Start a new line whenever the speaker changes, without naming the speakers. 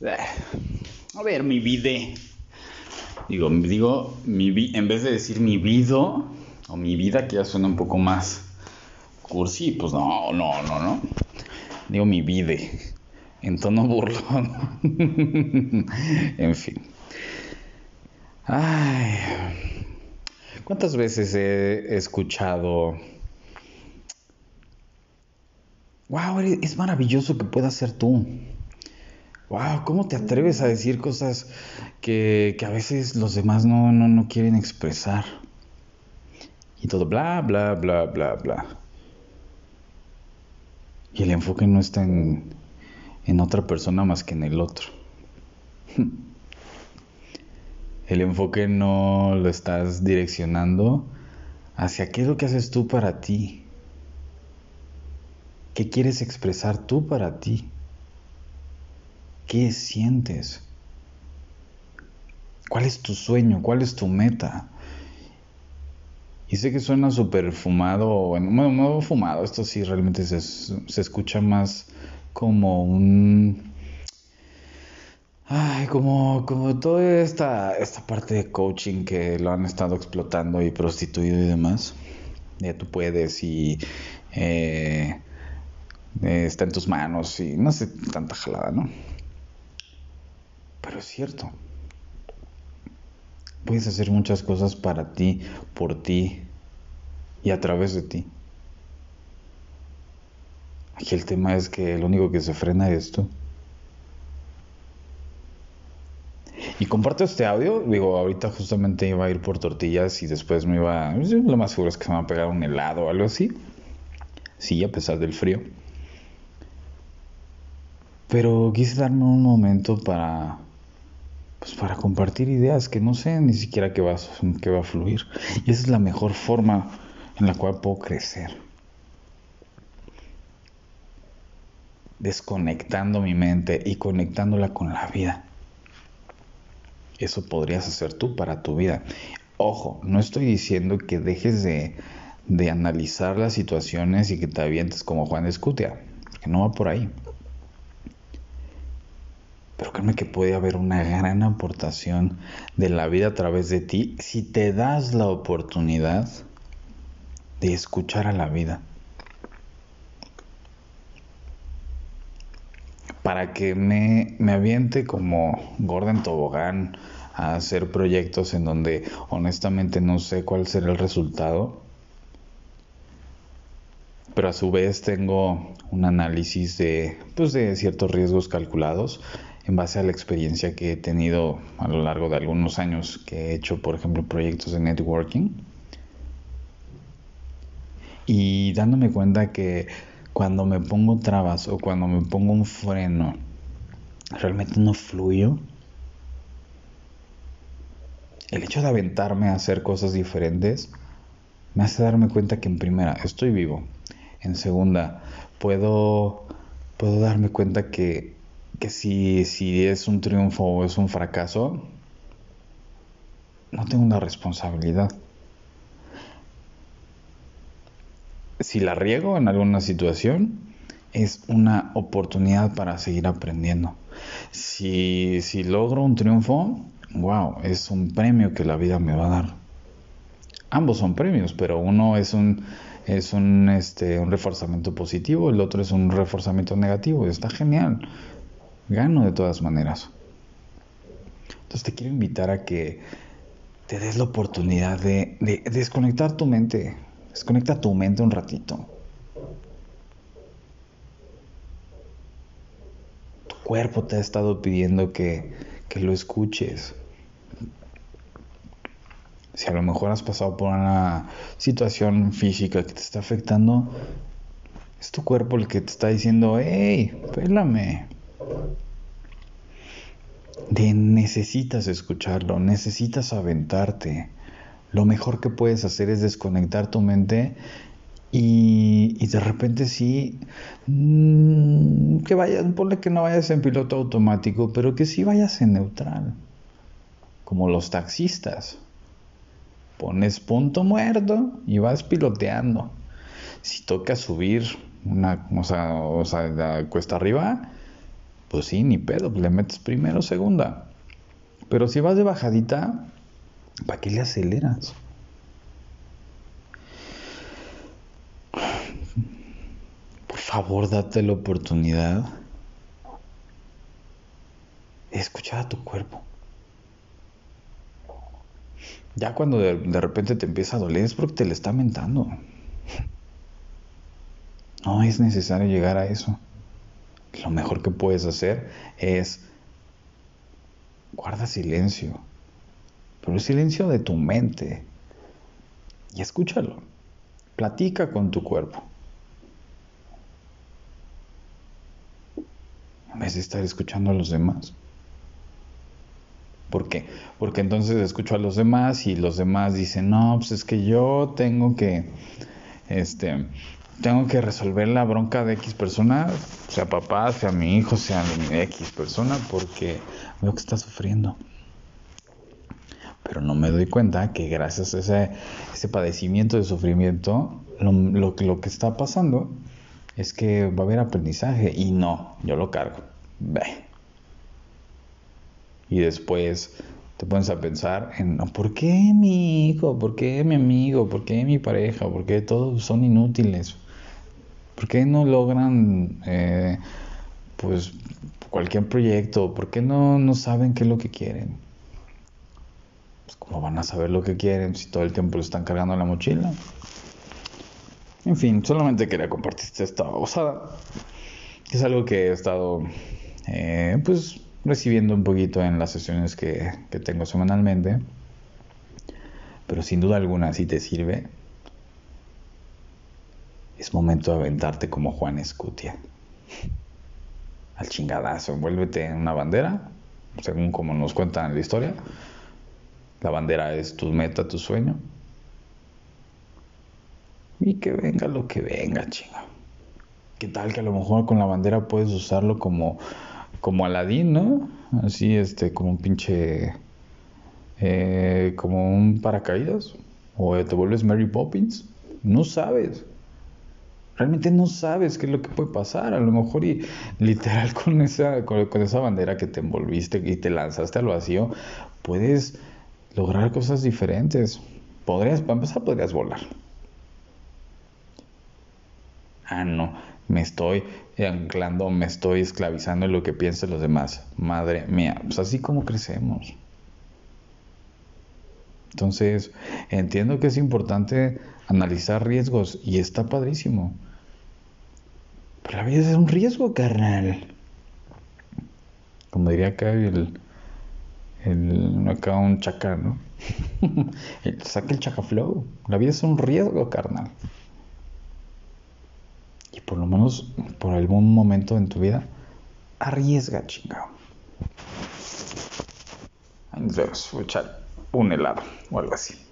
A ver, mi vida. Digo, digo, mi vi en vez de decir mi vida o mi vida, que ya suena un poco más cursi, pues no, no, no, no. Digo mi vida en tono burlón. en fin. Ay. ¿Cuántas veces he escuchado wow, es maravilloso que puedas ser tú. Wow, ¿cómo te atreves a decir cosas que, a veces los demás no, no, quieren expresar? Y todo bla, bla, bla, bla, bla. Y el enfoque no está en, en otra persona más que en el otro. El enfoque no lo estás direccionando hacia qué es lo que haces tú para ti. ¿Qué quieres expresar tú para ti? ¿Qué sientes? ¿Cuál es tu sueño? ¿Cuál es tu meta? Y sé que suena súper fumado, bueno, no fumado, esto sí realmente se, se escucha más como un... Ay, como, como toda esta, esta parte de coaching que lo han estado explotando y prostituido y demás. Ya tú puedes y eh, eh, está en tus manos y no sé, tanta jalada, ¿no? Pero es cierto. Puedes hacer muchas cosas para ti, por ti y a través de ti. Aquí el tema es que lo único que se frena es tú. Y comparto este audio, digo, ahorita justamente iba a ir por tortillas y después me iba, lo más seguro es que se me va a pegar un helado o algo así. Sí, a pesar del frío. Pero quise darme un momento para pues para compartir ideas que no sé ni siquiera qué va, va a fluir. Y esa es la mejor forma en la cual puedo crecer. Desconectando mi mente y conectándola con la vida. Eso podrías hacer tú para tu vida. Ojo, no estoy diciendo que dejes de, de analizar las situaciones y que te avientes como Juan de Escutia, porque no va por ahí. Pero créeme que puede haber una gran aportación de la vida a través de ti si te das la oportunidad de escuchar a la vida. Para que me, me aviente como Gordon Tobogán a hacer proyectos en donde honestamente no sé cuál será el resultado, pero a su vez tengo un análisis de, pues, de ciertos riesgos calculados en base a la experiencia que he tenido a lo largo de algunos años que he hecho, por ejemplo, proyectos de networking. Y dándome cuenta que cuando me pongo trabas o cuando me pongo un freno, realmente no fluyo. El hecho de aventarme a hacer cosas diferentes me hace darme cuenta que en primera estoy vivo. En segunda, puedo, puedo darme cuenta que que si, si es un triunfo o es un fracaso, no tengo una responsabilidad. Si la riego en alguna situación, es una oportunidad para seguir aprendiendo. Si, si logro un triunfo, wow, es un premio que la vida me va a dar. Ambos son premios, pero uno es un, es un, este, un reforzamiento positivo, el otro es un reforzamiento negativo. Está genial gano de todas maneras. Entonces te quiero invitar a que te des la oportunidad de, desconectar tu mente. Desconecta tu mente un ratito. Tu cuerpo te ha estado pidiendo que, que lo escuches. Si a lo mejor has pasado por una situación física que te está afectando, es tu cuerpo el que te está diciendo, hey, pélame, de necesitas escucharlo, necesitas aventarte. Lo mejor que puedes hacer es desconectar tu mente y, de repente sí, mm, que vayas, ponle que no vayas en piloto automático, pero que sí vayas en neutral, como los taxistas. Pones punto muerto y vas piloteando. Si toca subir una, o sea, o sea, cuesta arriba, Pues sí, ni pedo, le metes primero, segunda. Pero si vas de bajadita, ¿para qué le aceleras? Por favor, date la oportunidad de escuchar a tu cuerpo. Ya cuando de, repente te empieza a doler es porque te le está mentando. No es necesario llegar a eso. Lo mejor que puedes hacer es guarda silencio, pero el silencio de tu mente y escúchalo. Platica con tu cuerpo. En vez de estar escuchando a los demás. ¿Por qué? Porque entonces escucho a los demás y los demás dicen, no, pues es que yo tengo que, este, tengo que resolver la bronca de X persona, sea papá, sea mi hijo, sea mi X persona, porque veo que está sufriendo. Pero no me doy cuenta que gracias a ese, ese padecimiento de sufrimiento, lo, lo, lo que está pasando es que va a haber aprendizaje y no, yo lo cargo. Y después te pones a pensar en ¿por qué mi hijo? ¿Por qué mi amigo? ¿Por qué mi pareja? ¿Por qué todos son inútiles? ¿Por qué no logran eh, pues cualquier proyecto? ¿Por qué no, no saben qué es lo que quieren? Pues cómo van a saber lo que quieren si todo el tiempo lo están cargando en la mochila. En fin, solamente quería compartirte esta osada. Es algo que he estado eh, pues recibiendo un poquito en las sesiones que, tengo semanalmente. Pero sin duda alguna, si te sirve, es momento de aventarte como Juan Escutia. Al chingadazo, envuélvete en una bandera, según como nos cuentan en la historia. La bandera es tu meta, tu sueño. Y que venga lo que venga, chinga. ¿Qué tal que a lo mejor con la bandera puedes usarlo como como Aladdin, ¿no? Así, este, como un pinche. Eh, como un paracaídas. O te vuelves Mary Poppins. No sabes. Realmente no sabes qué es lo que puede pasar. A lo mejor, y literal, con esa, con, esa bandera que te envolviste y te lanzaste al vacío, puedes lograr cosas diferentes. Podrías, para empezar, podrías volar. Ah, no me estoy anclando, me estoy esclavizando en lo que piensan los demás. Madre mía, pues así como crecemos. Entonces, entiendo que es importante analizar riesgos y está padrísimo. Pero la vida es un riesgo, carnal. Como diría acá el, el acá un chaca, ¿no? Saca el chaca flow. La vida es un riesgo, carnal y por lo menos por algún momento en tu vida, arriesga, chingado. Nos vemos, echar un helado o algo así.